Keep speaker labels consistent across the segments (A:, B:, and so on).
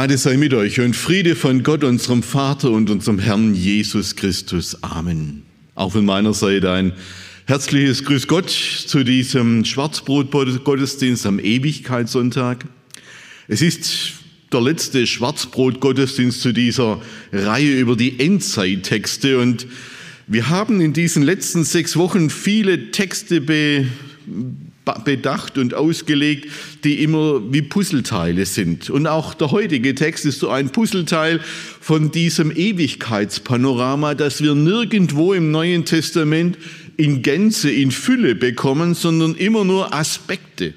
A: Gnade sei mit euch und Friede von Gott, unserem Vater und unserem Herrn Jesus Christus. Amen. Auch von meiner Seite ein herzliches Grüß Gott zu diesem Schwarzbrot-Gottesdienst am Ewigkeitssonntag. Es ist der letzte Schwarzbrot-Gottesdienst zu dieser Reihe über die Endzeittexte und wir haben in diesen letzten sechs Wochen viele Texte be bedacht und ausgelegt, die immer wie Puzzleteile sind. Und auch der heutige Text ist so ein Puzzleteil von diesem Ewigkeitspanorama, das wir nirgendwo im Neuen Testament in Gänze, in Fülle bekommen, sondern immer nur Aspekte.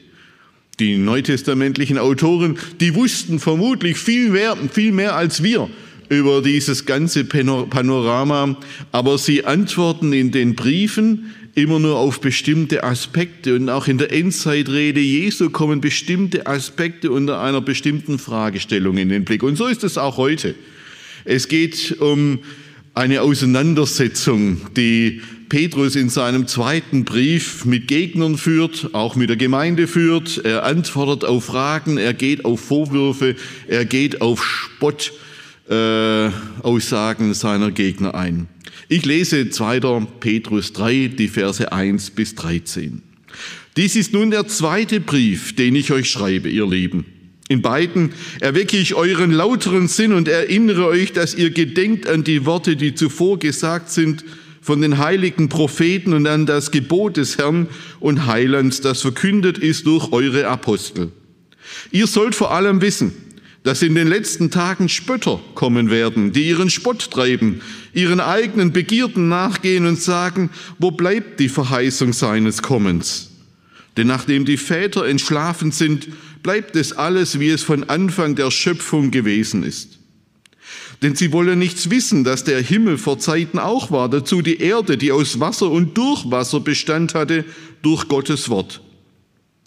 A: Die neutestamentlichen Autoren, die wussten vermutlich viel mehr, viel mehr als wir über dieses ganze Panorama, aber sie antworten in den Briefen, immer nur auf bestimmte Aspekte und auch in der Endzeitrede Jesu kommen bestimmte Aspekte unter einer bestimmten Fragestellung in den Blick. Und so ist es auch heute. Es geht um eine Auseinandersetzung, die Petrus in seinem zweiten Brief mit Gegnern führt, auch mit der Gemeinde führt. Er antwortet auf Fragen, er geht auf Vorwürfe, er geht auf Spottaussagen äh, seiner Gegner ein. Ich lese 2. Petrus 3, die Verse 1 bis 13. Dies ist nun der zweite Brief, den ich euch schreibe, ihr Lieben. In beiden erwecke ich euren lauteren Sinn und erinnere euch, dass ihr gedenkt an die Worte, die zuvor gesagt sind von den heiligen Propheten und an das Gebot des Herrn und Heilands, das verkündet ist durch eure Apostel. Ihr sollt vor allem wissen, dass in den letzten Tagen Spötter kommen werden, die ihren Spott treiben, ihren eigenen Begierden nachgehen und sagen, wo bleibt die Verheißung seines Kommens? Denn nachdem die Väter entschlafen sind, bleibt es alles, wie es von Anfang der Schöpfung gewesen ist. Denn sie wollen nichts wissen, dass der Himmel vor Zeiten auch war, dazu die Erde, die aus Wasser und durch Wasser Bestand hatte, durch Gottes Wort.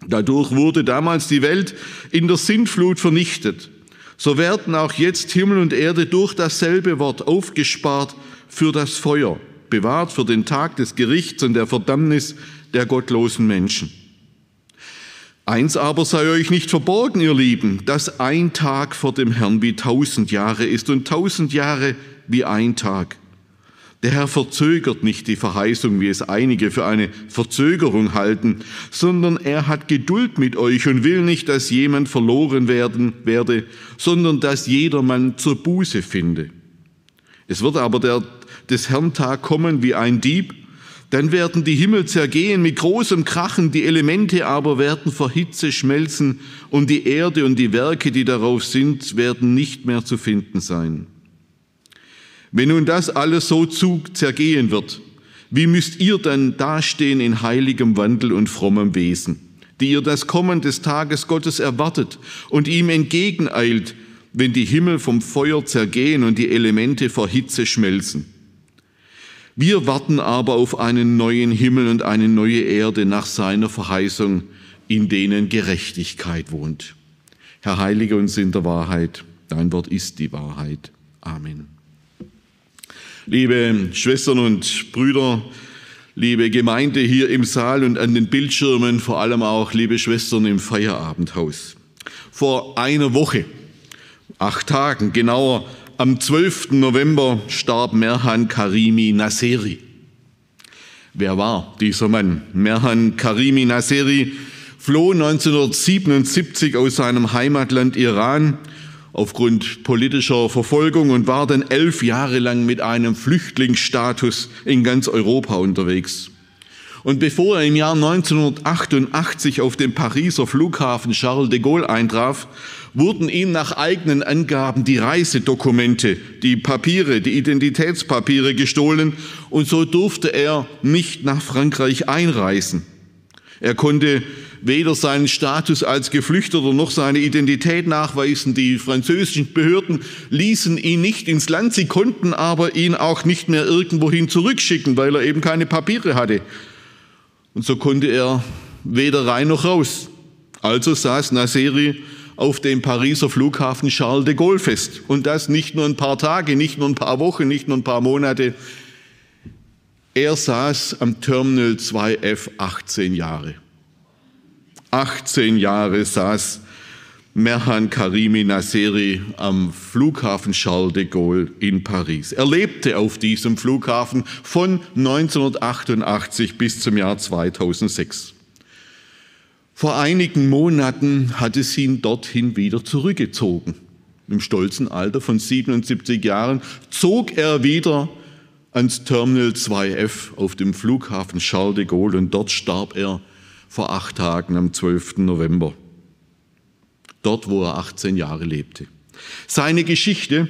A: Dadurch wurde damals die Welt in der Sintflut vernichtet so werden auch jetzt Himmel und Erde durch dasselbe Wort aufgespart für das Feuer, bewahrt für den Tag des Gerichts und der Verdammnis der gottlosen Menschen. Eins aber sei euch nicht verborgen, ihr Lieben, dass ein Tag vor dem Herrn wie tausend Jahre ist und tausend Jahre wie ein Tag. Der Herr verzögert nicht die Verheißung, wie es einige für eine Verzögerung halten, sondern er hat Geduld mit euch und will nicht, dass jemand verloren werden werde, sondern dass jedermann zur Buße finde. Es wird aber der, des Herrn Tag kommen wie ein Dieb, dann werden die Himmel zergehen mit großem Krachen, die Elemente aber werden vor Hitze schmelzen und die Erde und die Werke, die darauf sind, werden nicht mehr zu finden sein. Wenn nun das alles so zu zergehen wird, wie müsst ihr dann dastehen in heiligem Wandel und frommem Wesen, die ihr das Kommen des Tages Gottes erwartet und ihm entgegeneilt, wenn die Himmel vom Feuer zergehen und die Elemente vor Hitze schmelzen. Wir warten aber auf einen neuen Himmel und eine neue Erde nach seiner Verheißung, in denen Gerechtigkeit wohnt. Herr, heilige uns in der Wahrheit. Dein Wort ist die Wahrheit. Amen. Liebe Schwestern und Brüder, liebe Gemeinde hier im Saal und an den Bildschirmen, vor allem auch liebe Schwestern im Feierabendhaus. Vor einer Woche, acht Tagen genauer, am 12. November starb Merhan Karimi Nasseri. Wer war dieser Mann? Merhan Karimi Nasseri floh 1977 aus seinem Heimatland Iran aufgrund politischer Verfolgung und war dann elf Jahre lang mit einem Flüchtlingsstatus in ganz Europa unterwegs. Und bevor er im Jahr 1988 auf dem Pariser Flughafen Charles de Gaulle eintraf, wurden ihm nach eigenen Angaben die Reisedokumente, die Papiere, die Identitätspapiere gestohlen und so durfte er nicht nach Frankreich einreisen. Er konnte weder seinen Status als Geflüchteter noch seine Identität nachweisen. Die französischen Behörden ließen ihn nicht ins Land, sie konnten aber ihn auch nicht mehr irgendwohin zurückschicken, weil er eben keine Papiere hatte. Und so konnte er weder rein noch raus. Also saß Nasseri auf dem Pariser Flughafen Charles de Gaulle fest. Und das nicht nur ein paar Tage, nicht nur ein paar Wochen, nicht nur ein paar Monate. Er saß am Terminal 2F 18 Jahre. 18 Jahre saß Merhan Karimi Nasseri am Flughafen Charles de Gaulle in Paris. Er lebte auf diesem Flughafen von 1988 bis zum Jahr 2006. Vor einigen Monaten hat es ihn dorthin wieder zurückgezogen. Im stolzen Alter von 77 Jahren zog er wieder ans Terminal 2F auf dem Flughafen Charles de Gaulle und dort starb er vor acht Tagen am 12. November. Dort, wo er 18 Jahre lebte. Seine Geschichte,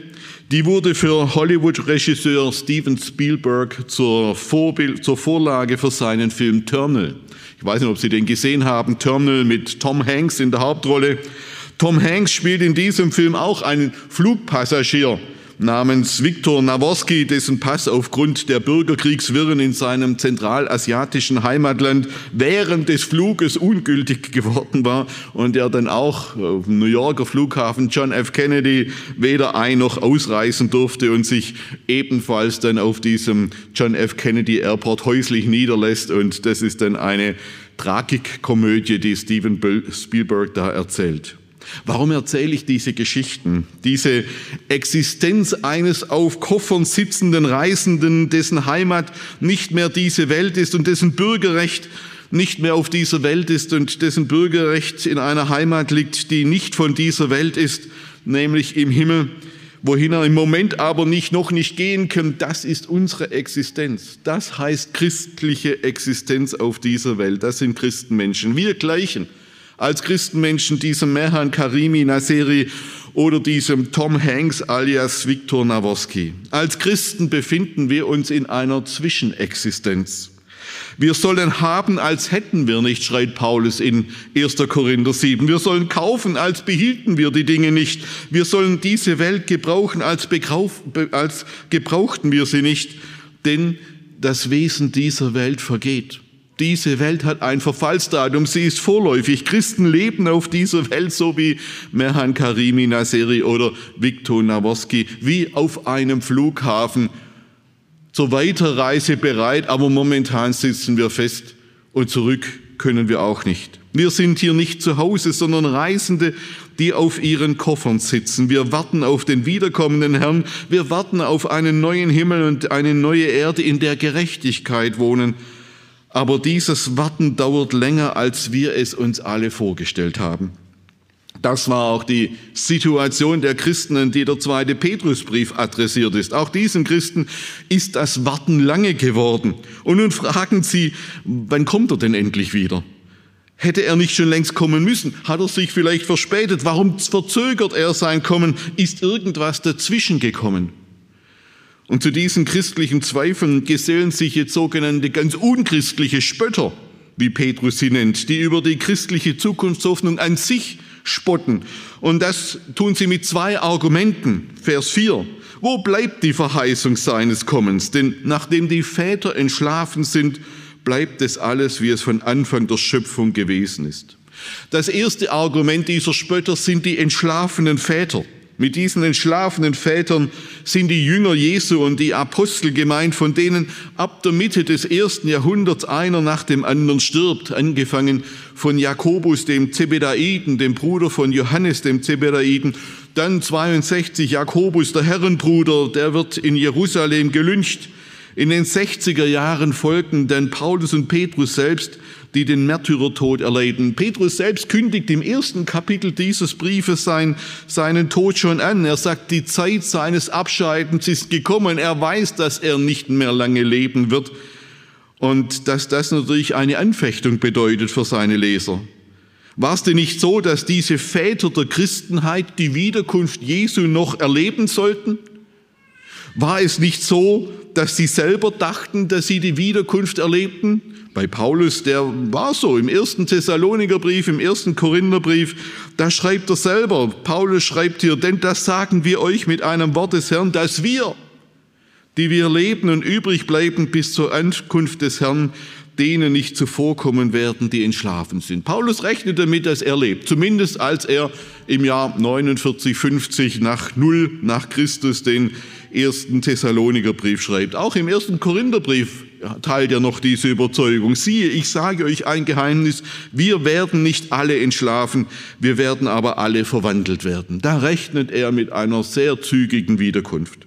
A: die wurde für Hollywood-Regisseur Steven Spielberg zur, Vorbild, zur Vorlage für seinen Film Terminal. Ich weiß nicht, ob Sie den gesehen haben, Terminal mit Tom Hanks in der Hauptrolle. Tom Hanks spielt in diesem Film auch einen Flugpassagier namens Viktor Nawoski, dessen Pass aufgrund der Bürgerkriegswirren in seinem zentralasiatischen Heimatland während des Fluges ungültig geworden war und der dann auch auf dem New Yorker Flughafen John F. Kennedy weder ein noch ausreisen durfte und sich ebenfalls dann auf diesem John F. Kennedy Airport häuslich niederlässt und das ist dann eine Tragikkomödie, die Steven Spielberg da erzählt. Warum erzähle ich diese Geschichten? Diese Existenz eines auf Koffern sitzenden Reisenden, dessen Heimat nicht mehr diese Welt ist und dessen Bürgerrecht nicht mehr auf dieser Welt ist und dessen Bürgerrecht in einer Heimat liegt, die nicht von dieser Welt ist, nämlich im Himmel, wohin er im Moment aber nicht, noch nicht gehen kann. Das ist unsere Existenz. Das heißt christliche Existenz auf dieser Welt. Das sind Christenmenschen. Wir gleichen als Christenmenschen diesem Mehan Karimi Naseri oder diesem Tom Hanks alias Viktor Nawoski. Als Christen befinden wir uns in einer Zwischenexistenz. Wir sollen haben, als hätten wir nicht, schreit Paulus in 1. Korinther 7. Wir sollen kaufen, als behielten wir die Dinge nicht. Wir sollen diese Welt gebrauchen, als, als gebrauchten wir sie nicht. Denn das Wesen dieser Welt vergeht. Diese Welt hat ein Verfallsdatum, sie ist vorläufig. Christen leben auf dieser Welt so wie Merhan Karimi Naseri oder Viktor Nawoski, wie auf einem Flughafen zur Weiterreise bereit, aber momentan sitzen wir fest und zurück können wir auch nicht. Wir sind hier nicht zu Hause, sondern Reisende, die auf ihren Koffern sitzen. Wir warten auf den wiederkommenden Herrn. Wir warten auf einen neuen Himmel und eine neue Erde, in der Gerechtigkeit wohnen aber dieses Warten dauert länger, als wir es uns alle vorgestellt haben. Das war auch die Situation der Christen, in die der zweite Petrusbrief adressiert ist. Auch diesen Christen ist das Warten lange geworden. Und nun fragen sie, wann kommt er denn endlich wieder? Hätte er nicht schon längst kommen müssen? Hat er sich vielleicht verspätet? Warum verzögert er sein Kommen? Ist irgendwas dazwischen gekommen? Und zu diesen christlichen Zweifeln gesellen sich jetzt sogenannte ganz unchristliche Spötter, wie Petrus sie nennt, die über die christliche Zukunftshoffnung an sich spotten. Und das tun sie mit zwei Argumenten. Vers 4. Wo bleibt die Verheißung seines Kommens? Denn nachdem die Väter entschlafen sind, bleibt es alles, wie es von Anfang der Schöpfung gewesen ist. Das erste Argument dieser Spötter sind die entschlafenen Väter. Mit diesen entschlafenen Vätern sind die Jünger Jesu und die Apostel gemeint, von denen ab der Mitte des ersten Jahrhunderts einer nach dem anderen stirbt, angefangen von Jakobus, dem Zebedaiden, dem Bruder von Johannes, dem Zebedaiden, dann 62 Jakobus, der Herrenbruder, der wird in Jerusalem gelüncht. In den 60er Jahren folgten dann Paulus und Petrus selbst, die den Märtyrertod erleiden. Petrus selbst kündigt im ersten Kapitel dieses Briefes sein, seinen Tod schon an. Er sagt, die Zeit seines Abscheidens ist gekommen. Er weiß, dass er nicht mehr lange leben wird und dass das natürlich eine Anfechtung bedeutet für seine Leser. War es denn nicht so, dass diese Väter der Christenheit die Wiederkunft Jesu noch erleben sollten? War es nicht so, dass sie selber dachten, dass sie die Wiederkunft erlebten? Bei Paulus, der war so, im ersten Thessalonikerbrief, im ersten Korintherbrief, da schreibt er selber, Paulus schreibt hier, denn das sagen wir euch mit einem Wort des Herrn, dass wir, die wir leben und übrig bleiben bis zur Ankunft des Herrn, denen nicht zuvorkommen werden, die entschlafen sind. Paulus rechnet damit, dass er lebt, zumindest als er im Jahr 49, 50 nach Null nach Christus den ersten Thessalonikerbrief schreibt. Auch im ersten Korintherbrief teilt er noch diese Überzeugung. Siehe, ich sage euch ein Geheimnis, wir werden nicht alle entschlafen, wir werden aber alle verwandelt werden. Da rechnet er mit einer sehr zügigen Wiederkunft.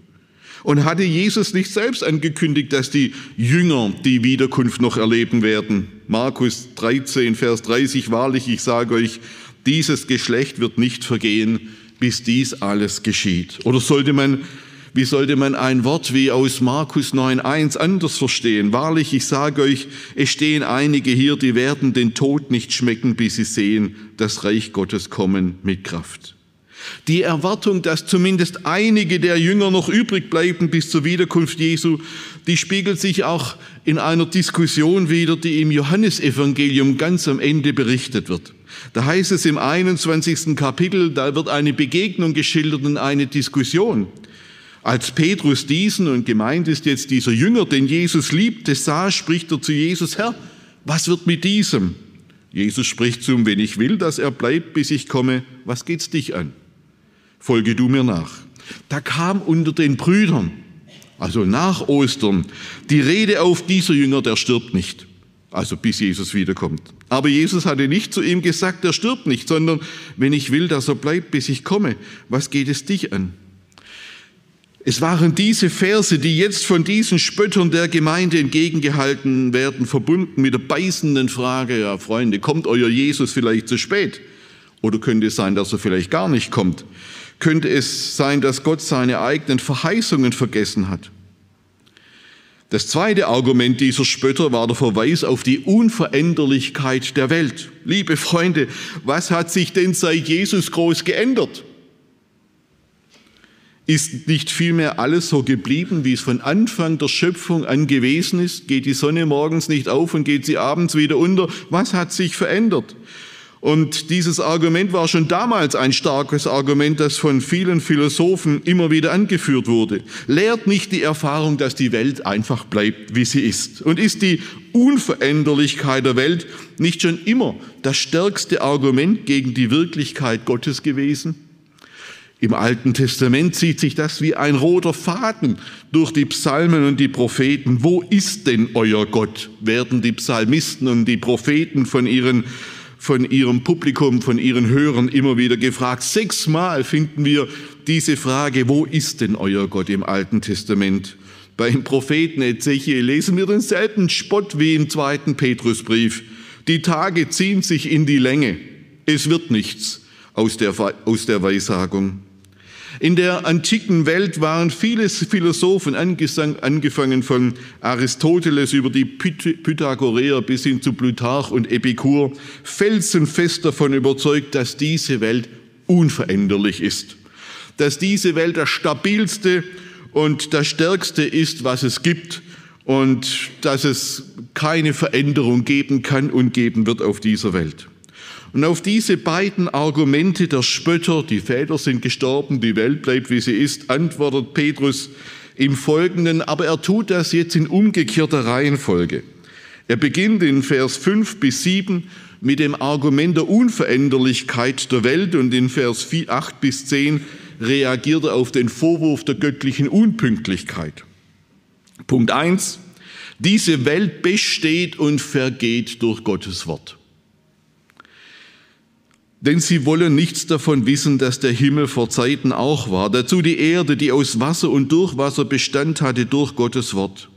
A: Und hatte Jesus nicht selbst angekündigt, dass die Jünger die Wiederkunft noch erleben werden? Markus 13, Vers 30, wahrlich, ich sage euch, dieses Geschlecht wird nicht vergehen, bis dies alles geschieht. Oder sollte man wie sollte man ein Wort wie aus Markus 9.1 anders verstehen? Wahrlich, ich sage euch, es stehen einige hier, die werden den Tod nicht schmecken, bis sie sehen, das Reich Gottes kommen mit Kraft. Die Erwartung, dass zumindest einige der Jünger noch übrig bleiben bis zur Wiederkunft Jesu, die spiegelt sich auch in einer Diskussion wieder, die im Johannesevangelium ganz am Ende berichtet wird. Da heißt es im 21. Kapitel, da wird eine Begegnung geschildert und eine Diskussion. Als Petrus diesen, und gemeint ist jetzt dieser Jünger, den Jesus liebte, sah, spricht er zu Jesus, Herr, was wird mit diesem? Jesus spricht zu ihm, wenn ich will, dass er bleibt, bis ich komme, was geht's dich an? Folge du mir nach. Da kam unter den Brüdern, also nach Ostern, die Rede auf, dieser Jünger, der stirbt nicht. Also bis Jesus wiederkommt. Aber Jesus hatte nicht zu ihm gesagt, er stirbt nicht, sondern wenn ich will, dass er bleibt, bis ich komme, was geht es dich an? Es waren diese Verse, die jetzt von diesen Spöttern der Gemeinde entgegengehalten werden, verbunden mit der beißenden Frage, ja Freunde, kommt euer Jesus vielleicht zu spät? Oder könnte es sein, dass er vielleicht gar nicht kommt? Könnte es sein, dass Gott seine eigenen Verheißungen vergessen hat? Das zweite Argument dieser Spötter war der Verweis auf die Unveränderlichkeit der Welt. Liebe Freunde, was hat sich denn seit Jesus groß geändert? Ist nicht vielmehr alles so geblieben, wie es von Anfang der Schöpfung an gewesen ist? Geht die Sonne morgens nicht auf und geht sie abends wieder unter? Was hat sich verändert? Und dieses Argument war schon damals ein starkes Argument, das von vielen Philosophen immer wieder angeführt wurde. Lehrt nicht die Erfahrung, dass die Welt einfach bleibt, wie sie ist? Und ist die Unveränderlichkeit der Welt nicht schon immer das stärkste Argument gegen die Wirklichkeit Gottes gewesen? Im Alten Testament zieht sich das wie ein roter Faden durch die Psalmen und die Propheten. Wo ist denn euer Gott? werden die Psalmisten und die Propheten von, ihren, von ihrem Publikum, von ihren Hörern immer wieder gefragt. Sechsmal finden wir diese Frage, wo ist denn euer Gott im Alten Testament? Beim Propheten Ezechiel lesen wir denselben Spott wie im zweiten Petrusbrief. Die Tage ziehen sich in die Länge. Es wird nichts aus der, aus der Weissagung. In der antiken Welt waren viele Philosophen, angefangen von Aristoteles über die Pythagoreer bis hin zu Plutarch und Epikur, felsenfest davon überzeugt, dass diese Welt unveränderlich ist. Dass diese Welt das stabilste und das stärkste ist, was es gibt und dass es keine Veränderung geben kann und geben wird auf dieser Welt. Und auf diese beiden Argumente der Spötter, die Väter sind gestorben, die Welt bleibt wie sie ist, antwortet Petrus im Folgenden, aber er tut das jetzt in umgekehrter Reihenfolge. Er beginnt in Vers 5 bis 7 mit dem Argument der Unveränderlichkeit der Welt und in Vers 8 bis 10 reagiert er auf den Vorwurf der göttlichen Unpünktlichkeit. Punkt 1. Diese Welt besteht und vergeht durch Gottes Wort. Denn sie wollen nichts davon wissen, dass der Himmel vor Zeiten auch war. Dazu die Erde, die aus Wasser und durch Wasser Bestand hatte durch Gottes Wort.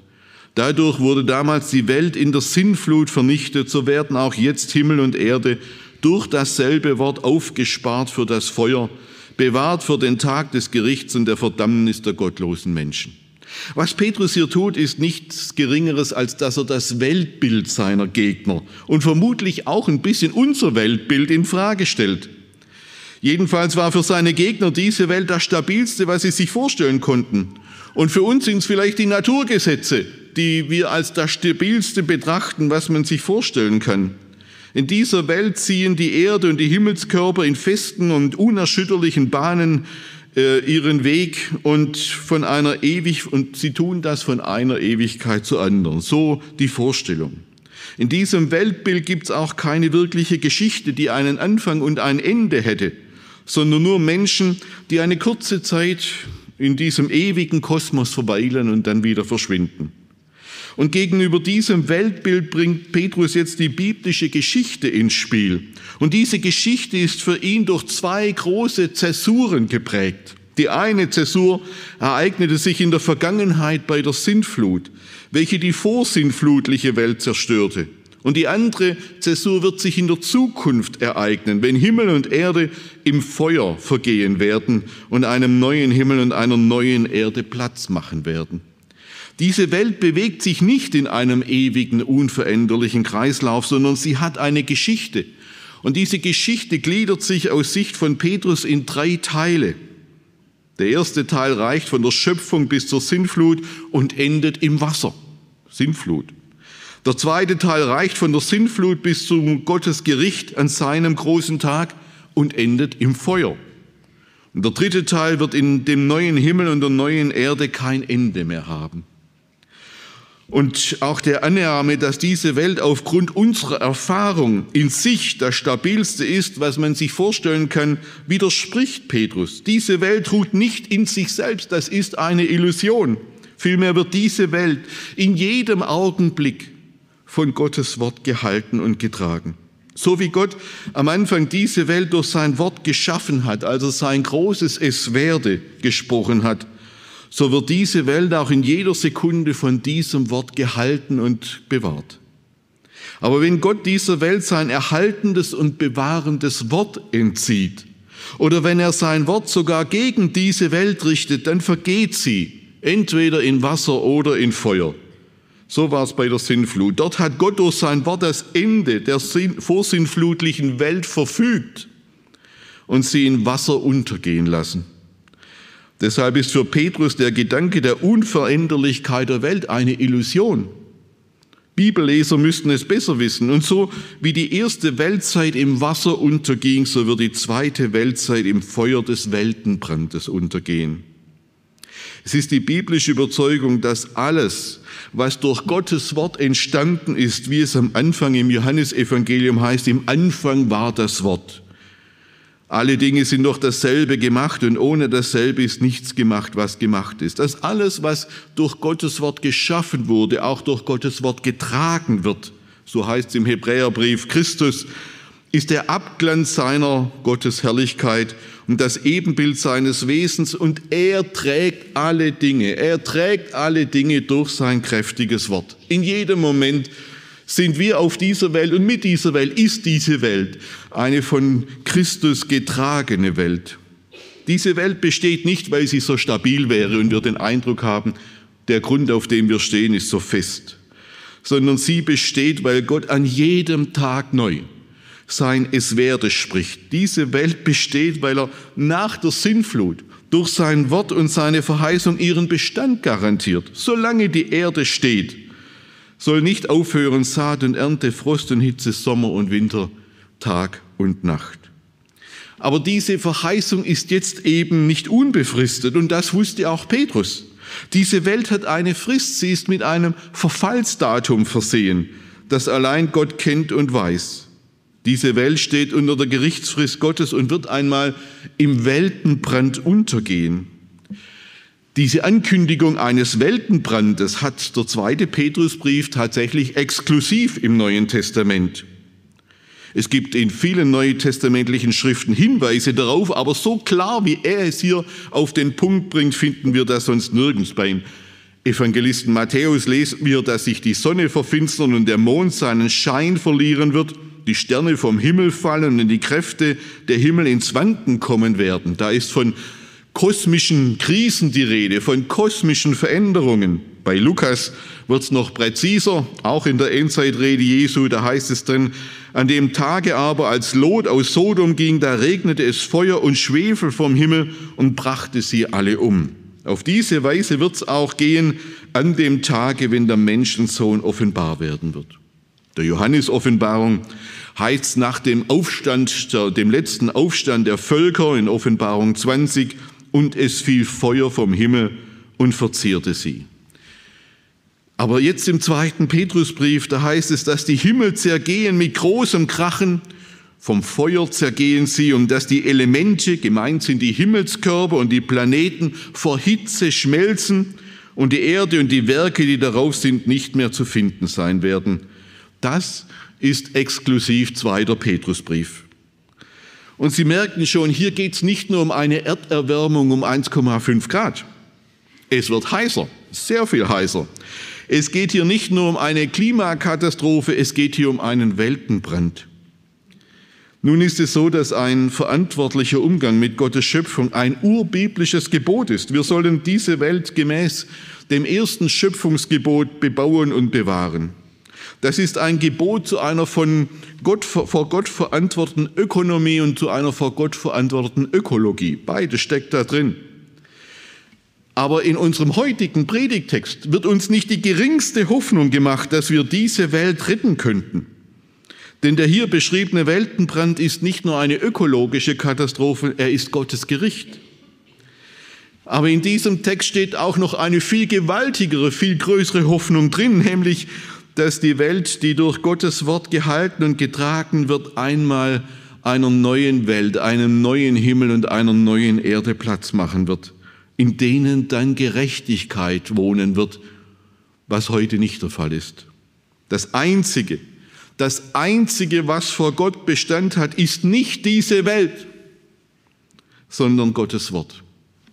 A: Dadurch wurde damals die Welt in der Sinnflut vernichtet, so werden auch jetzt Himmel und Erde durch dasselbe Wort aufgespart für das Feuer, bewahrt für den Tag des Gerichts und der Verdammnis der gottlosen Menschen. Was Petrus hier tut, ist nichts Geringeres, als dass er das Weltbild seiner Gegner und vermutlich auch ein bisschen unser Weltbild in Frage stellt. Jedenfalls war für seine Gegner diese Welt das stabilste, was sie sich vorstellen konnten. Und für uns sind es vielleicht die Naturgesetze, die wir als das stabilste betrachten, was man sich vorstellen kann. In dieser Welt ziehen die Erde und die Himmelskörper in festen und unerschütterlichen Bahnen ihren Weg und von einer ewig und sie tun das von einer Ewigkeit zur anderen. So die Vorstellung. In diesem Weltbild gibt es auch keine wirkliche Geschichte, die einen Anfang und ein Ende hätte, sondern nur Menschen, die eine kurze Zeit in diesem ewigen Kosmos verweilen und dann wieder verschwinden. Und gegenüber diesem Weltbild bringt Petrus jetzt die biblische Geschichte ins Spiel. Und diese Geschichte ist für ihn durch zwei große Zäsuren geprägt. Die eine Zäsur ereignete sich in der Vergangenheit bei der Sintflut, welche die vorsintflutliche Welt zerstörte. Und die andere Zäsur wird sich in der Zukunft ereignen, wenn Himmel und Erde im Feuer vergehen werden und einem neuen Himmel und einer neuen Erde Platz machen werden. Diese Welt bewegt sich nicht in einem ewigen, unveränderlichen Kreislauf, sondern sie hat eine Geschichte. Und diese Geschichte gliedert sich aus Sicht von Petrus in drei Teile. Der erste Teil reicht von der Schöpfung bis zur Sintflut und endet im Wasser. Sintflut. Der zweite Teil reicht von der Sintflut bis zum Gottes Gericht an seinem großen Tag und endet im Feuer. Und der dritte Teil wird in dem neuen Himmel und der neuen Erde kein Ende mehr haben. Und auch der Annahme, dass diese Welt aufgrund unserer Erfahrung in sich das stabilste ist, was man sich vorstellen kann, widerspricht Petrus. Diese Welt ruht nicht in sich selbst, das ist eine Illusion. Vielmehr wird diese Welt in jedem Augenblick von Gottes Wort gehalten und getragen. So wie Gott am Anfang diese Welt durch sein Wort geschaffen hat, also sein großes Es werde gesprochen hat, so wird diese Welt auch in jeder Sekunde von diesem Wort gehalten und bewahrt. Aber wenn Gott dieser Welt sein erhaltendes und bewahrendes Wort entzieht, oder wenn er sein Wort sogar gegen diese Welt richtet, dann vergeht sie, entweder in Wasser oder in Feuer. So war es bei der Sinnflut. Dort hat Gott durch sein Wort das Ende der vorsinnflutlichen Welt verfügt und sie in Wasser untergehen lassen. Deshalb ist für Petrus der Gedanke der Unveränderlichkeit der Welt eine Illusion. Bibelleser müssten es besser wissen. Und so wie die erste Weltzeit im Wasser unterging, so wird die zweite Weltzeit im Feuer des Weltenbrandes untergehen. Es ist die biblische Überzeugung, dass alles, was durch Gottes Wort entstanden ist, wie es am Anfang im Johannesevangelium heißt, im Anfang war das Wort. Alle Dinge sind doch dasselbe gemacht und ohne dasselbe ist nichts gemacht, was gemacht ist. Dass alles, was durch Gottes Wort geschaffen wurde, auch durch Gottes Wort getragen wird. So heißt es im Hebräerbrief, Christus ist der Abglanz seiner Gottesherrlichkeit und das Ebenbild seines Wesens und er trägt alle Dinge. Er trägt alle Dinge durch sein kräftiges Wort. In jedem Moment sind wir auf dieser Welt und mit dieser Welt ist diese Welt eine von Christus getragene Welt. Diese Welt besteht nicht, weil sie so stabil wäre und wir den Eindruck haben, der Grund, auf dem wir stehen, ist so fest, sondern sie besteht, weil Gott an jedem Tag neu sein Es werde spricht. Diese Welt besteht, weil er nach der Sinnflut durch sein Wort und seine Verheißung ihren Bestand garantiert. Solange die Erde steht, soll nicht aufhören Saat und Ernte, Frost und Hitze, Sommer und Winter, Tag und Nacht. Aber diese Verheißung ist jetzt eben nicht unbefristet und das wusste auch Petrus. Diese Welt hat eine Frist, sie ist mit einem Verfallsdatum versehen, das allein Gott kennt und weiß. Diese Welt steht unter der Gerichtsfrist Gottes und wird einmal im Weltenbrand untergehen. Diese Ankündigung eines Weltenbrandes hat der zweite Petrusbrief tatsächlich exklusiv im Neuen Testament. Es gibt in vielen neutestamentlichen Schriften Hinweise darauf, aber so klar, wie er es hier auf den Punkt bringt, finden wir das sonst nirgends beim Evangelisten Matthäus lesen wir, dass sich die Sonne verfinstern und der Mond seinen Schein verlieren wird, die Sterne vom Himmel fallen und die Kräfte der Himmel ins Wanken kommen werden. Da ist von kosmischen Krisen die Rede, von kosmischen Veränderungen. Bei Lukas wird es noch präziser, auch in der Endzeitrede Jesu, da heißt es dann, an dem Tage aber, als Lot aus Sodom ging, da regnete es Feuer und Schwefel vom Himmel und brachte sie alle um. Auf diese Weise wird es auch gehen an dem Tage, wenn der Menschensohn offenbar werden wird. Der Johannes-Offenbarung heißt nach dem Aufstand, dem letzten Aufstand der Völker in Offenbarung 20, und es fiel Feuer vom Himmel und verzehrte sie. Aber jetzt im zweiten Petrusbrief, da heißt es, dass die Himmel zergehen mit großem Krachen, vom Feuer zergehen sie und dass die Elemente, gemeint sind die Himmelskörper und die Planeten, vor Hitze schmelzen und die Erde und die Werke, die darauf sind, nicht mehr zu finden sein werden. Das ist exklusiv zweiter Petrusbrief. Und Sie merken schon, hier geht es nicht nur um eine Erderwärmung um 1,5 Grad. Es wird heißer, sehr viel heißer. Es geht hier nicht nur um eine Klimakatastrophe, es geht hier um einen Weltenbrand. Nun ist es so, dass ein verantwortlicher Umgang mit Gottes Schöpfung ein urbiblisches Gebot ist. Wir sollen diese Welt gemäß dem ersten Schöpfungsgebot bebauen und bewahren. Das ist ein Gebot zu einer von Gott, vor Gott verantworteten Ökonomie und zu einer vor Gott verantworteten Ökologie. Beides steckt da drin. Aber in unserem heutigen Predigtext wird uns nicht die geringste Hoffnung gemacht, dass wir diese Welt retten könnten. Denn der hier beschriebene Weltenbrand ist nicht nur eine ökologische Katastrophe, er ist Gottes Gericht. Aber in diesem Text steht auch noch eine viel gewaltigere, viel größere Hoffnung drin, nämlich, dass die Welt, die durch Gottes Wort gehalten und getragen wird, einmal einer neuen Welt, einem neuen Himmel und einer neuen Erde Platz machen wird, in denen dann Gerechtigkeit wohnen wird, was heute nicht der Fall ist. Das Einzige, das Einzige, was vor Gott Bestand hat, ist nicht diese Welt, sondern Gottes Wort.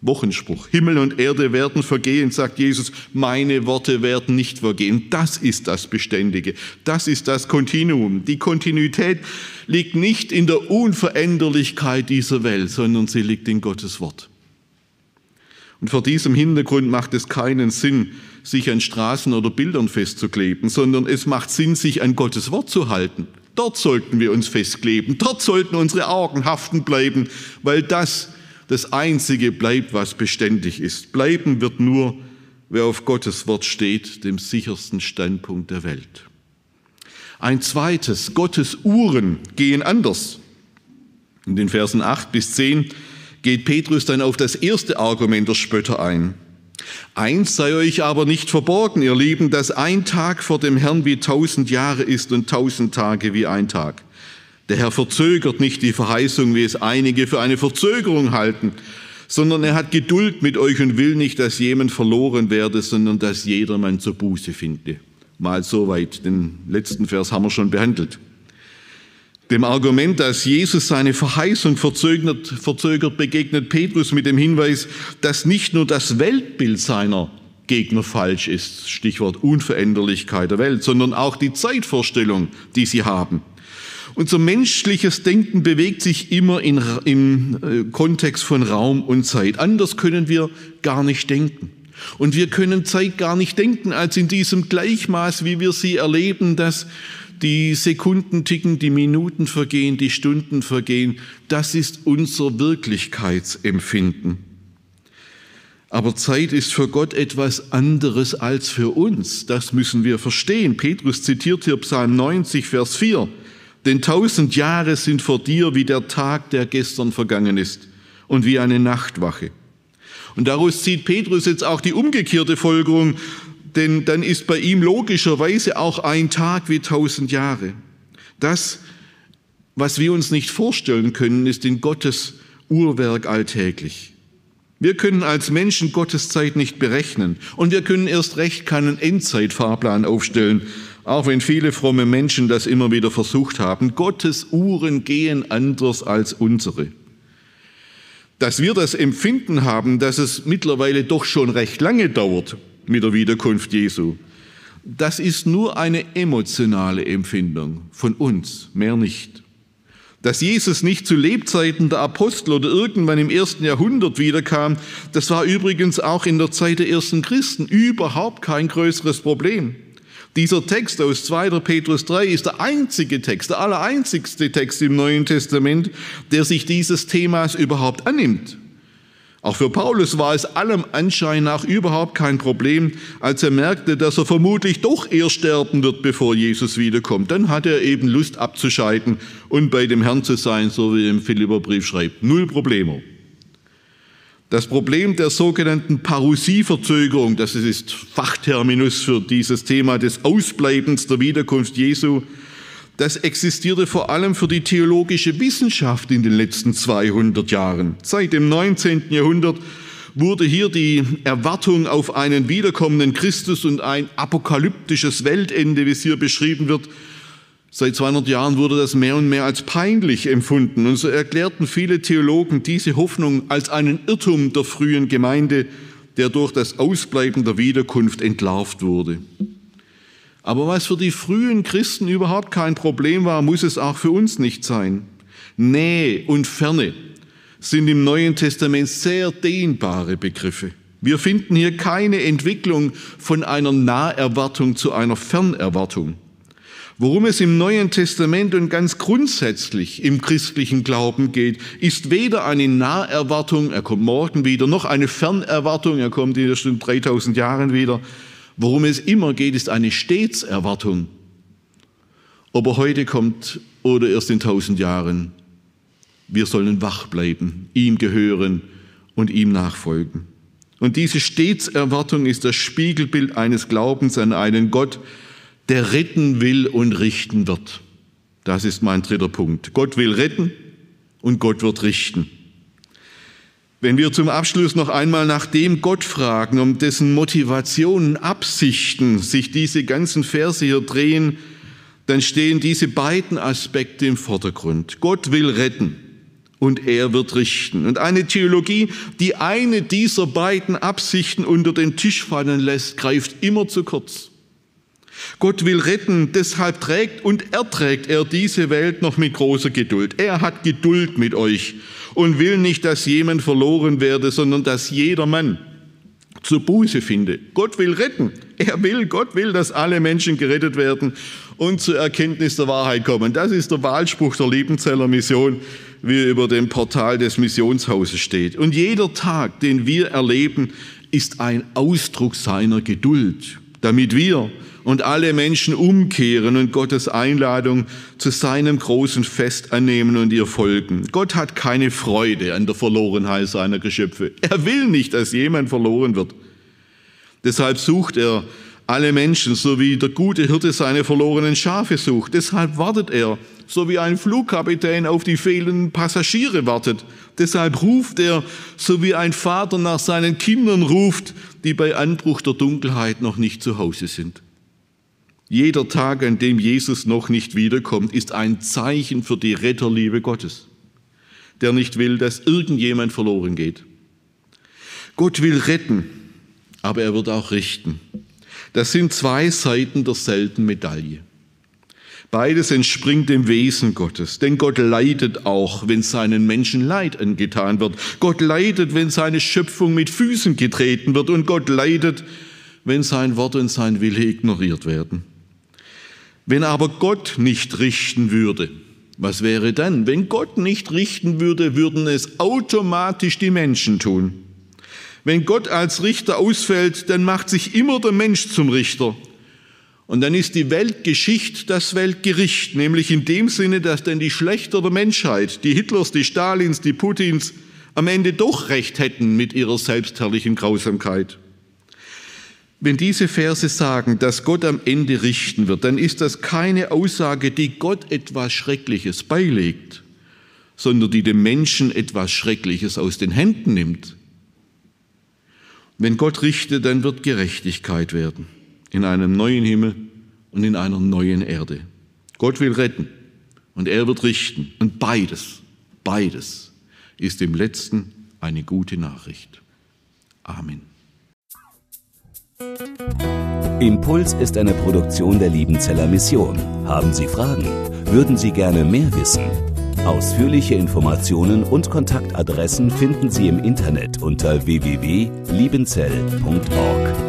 A: Wochenspruch. Himmel und Erde werden vergehen, sagt Jesus. Meine Worte werden nicht vergehen. Das ist das Beständige. Das ist das Kontinuum. Die Kontinuität liegt nicht in der Unveränderlichkeit dieser Welt, sondern sie liegt in Gottes Wort. Und vor diesem Hintergrund macht es keinen Sinn, sich an Straßen oder Bildern festzukleben, sondern es macht Sinn, sich an Gottes Wort zu halten. Dort sollten wir uns festkleben, dort sollten unsere Augen haften bleiben, weil das das Einzige bleibt, was beständig ist. Bleiben wird nur, wer auf Gottes Wort steht, dem sichersten Standpunkt der Welt. Ein zweites, Gottes Uhren gehen anders. In den Versen 8 bis 10 geht Petrus dann auf das erste Argument der Spötter ein. Eins sei euch aber nicht verborgen, ihr Lieben, dass ein Tag vor dem Herrn wie tausend Jahre ist und tausend Tage wie ein Tag. Der Herr verzögert nicht die Verheißung, wie es einige für eine Verzögerung halten, sondern er hat Geduld mit euch und will nicht, dass jemand verloren werde, sondern dass jedermann zur Buße finde. Mal soweit. Den letzten Vers haben wir schon behandelt. Dem Argument, dass Jesus seine Verheißung verzögert, verzögert, begegnet Petrus mit dem Hinweis, dass nicht nur das Weltbild seiner Gegner falsch ist, Stichwort Unveränderlichkeit der Welt, sondern auch die Zeitvorstellung, die sie haben. Unser menschliches Denken bewegt sich immer in, im äh, Kontext von Raum und Zeit. Anders können wir gar nicht denken. Und wir können Zeit gar nicht denken als in diesem Gleichmaß, wie wir sie erleben, dass die Sekunden ticken, die Minuten vergehen, die Stunden vergehen. Das ist unser Wirklichkeitsempfinden. Aber Zeit ist für Gott etwas anderes als für uns. Das müssen wir verstehen. Petrus zitiert hier Psalm 90, Vers 4. Denn tausend Jahre sind vor dir wie der Tag, der gestern vergangen ist und wie eine Nachtwache. Und daraus zieht Petrus jetzt auch die umgekehrte Folgerung, denn dann ist bei ihm logischerweise auch ein Tag wie tausend Jahre. Das, was wir uns nicht vorstellen können, ist in Gottes Uhrwerk alltäglich. Wir können als Menschen Gottes Zeit nicht berechnen und wir können erst recht keinen Endzeitfahrplan aufstellen, auch wenn viele fromme Menschen das immer wieder versucht haben. Gottes Uhren gehen anders als unsere. Dass wir das Empfinden haben, dass es mittlerweile doch schon recht lange dauert, mit der Wiederkunft Jesu. Das ist nur eine emotionale Empfindung von uns, mehr nicht. Dass Jesus nicht zu Lebzeiten der Apostel oder irgendwann im ersten Jahrhundert wiederkam, das war übrigens auch in der Zeit der ersten Christen überhaupt kein größeres Problem. Dieser Text aus 2. Petrus 3 ist der einzige Text, der allereinzigste Text im Neuen Testament, der sich dieses Themas überhaupt annimmt. Auch für Paulus war es allem Anschein nach überhaupt kein Problem, als er merkte, dass er vermutlich doch eher sterben wird, bevor Jesus wiederkommt. Dann hat er eben Lust abzuscheiden und bei dem Herrn zu sein, so wie er im Philipperbrief schreibt. Null Probleme. Das Problem der sogenannten Parusieverzögerung, das ist Fachterminus für dieses Thema des Ausbleibens der Wiederkunft Jesu, das existierte vor allem für die theologische Wissenschaft in den letzten 200 Jahren. Seit dem 19. Jahrhundert wurde hier die Erwartung auf einen wiederkommenden Christus und ein apokalyptisches Weltende, wie es hier beschrieben wird, Seit 200 Jahren wurde das mehr und mehr als peinlich empfunden. Und so erklärten viele Theologen diese Hoffnung als einen Irrtum der frühen Gemeinde, der durch das Ausbleiben der Wiederkunft entlarvt wurde. Aber was für die frühen Christen überhaupt kein Problem war, muss es auch für uns nicht sein. Nähe und Ferne sind im Neuen Testament sehr dehnbare Begriffe. Wir finden hier keine Entwicklung von einer Naherwartung zu einer Fernerwartung. Worum es im Neuen Testament und ganz grundsätzlich im christlichen Glauben geht, ist weder eine Naherwartung, er kommt morgen wieder, noch eine Fernerwartung, er kommt in in 3000 Jahren wieder. Worum es immer geht, ist eine Stetserwartung. Ob er heute kommt oder erst in 1000 Jahren. Wir sollen wach bleiben, ihm gehören und ihm nachfolgen. Und diese Stetserwartung ist das Spiegelbild eines Glaubens an einen Gott, der retten will und richten wird. Das ist mein dritter Punkt. Gott will retten und Gott wird richten. Wenn wir zum Abschluss noch einmal nach dem Gott fragen, um dessen Motivationen, Absichten sich diese ganzen Verse hier drehen, dann stehen diese beiden Aspekte im Vordergrund. Gott will retten und er wird richten. Und eine Theologie, die eine dieser beiden Absichten unter den Tisch fallen lässt, greift immer zu kurz. Gott will retten, deshalb trägt und erträgt er diese Welt noch mit großer Geduld. Er hat Geduld mit euch und will nicht, dass jemand verloren werde, sondern dass jeder Mann zur Buße finde. Gott will retten. Er will, Gott will, dass alle Menschen gerettet werden und zur Erkenntnis der Wahrheit kommen. Das ist der Wahlspruch der Liebenzeller Mission, wie er über dem Portal des Missionshauses steht. Und jeder Tag, den wir erleben, ist ein Ausdruck seiner Geduld, damit wir und alle Menschen umkehren und Gottes Einladung zu seinem großen Fest annehmen und ihr folgen. Gott hat keine Freude an der Verlorenheit seiner Geschöpfe. Er will nicht, dass jemand verloren wird. Deshalb sucht er alle Menschen, so wie der gute Hirte seine verlorenen Schafe sucht. Deshalb wartet er, so wie ein Flugkapitän auf die fehlenden Passagiere wartet. Deshalb ruft er, so wie ein Vater nach seinen Kindern ruft, die bei Anbruch der Dunkelheit noch nicht zu Hause sind. Jeder Tag, an dem Jesus noch nicht wiederkommt, ist ein Zeichen für die Retterliebe Gottes, der nicht will, dass irgendjemand verloren geht. Gott will retten, aber er wird auch richten. Das sind zwei Seiten derselben Medaille. Beides entspringt dem Wesen Gottes, denn Gott leidet auch, wenn seinen Menschen Leid angetan wird. Gott leidet, wenn seine Schöpfung mit Füßen getreten wird und Gott leidet, wenn sein Wort und sein Wille ignoriert werden. Wenn aber Gott nicht richten würde, was wäre dann? Wenn Gott nicht richten würde, würden es automatisch die Menschen tun. Wenn Gott als Richter ausfällt, dann macht sich immer der Mensch zum Richter. Und dann ist die Weltgeschichte das Weltgericht, nämlich in dem Sinne, dass dann die Schlechter der Menschheit, die Hitlers, die Stalins, die Putins, am Ende doch recht hätten mit ihrer selbstherrlichen Grausamkeit. Wenn diese Verse sagen, dass Gott am Ende richten wird, dann ist das keine Aussage, die Gott etwas Schreckliches beilegt, sondern die dem Menschen etwas Schreckliches aus den Händen nimmt. Wenn Gott richtet, dann wird Gerechtigkeit werden in einem neuen Himmel und in einer neuen Erde. Gott will retten und er wird richten. Und beides, beides ist im letzten eine gute Nachricht. Amen.
B: Impuls ist eine Produktion der Liebenzeller Mission. Haben Sie Fragen? Würden Sie gerne mehr wissen? Ausführliche Informationen und Kontaktadressen finden Sie im Internet unter www.liebenzell.org.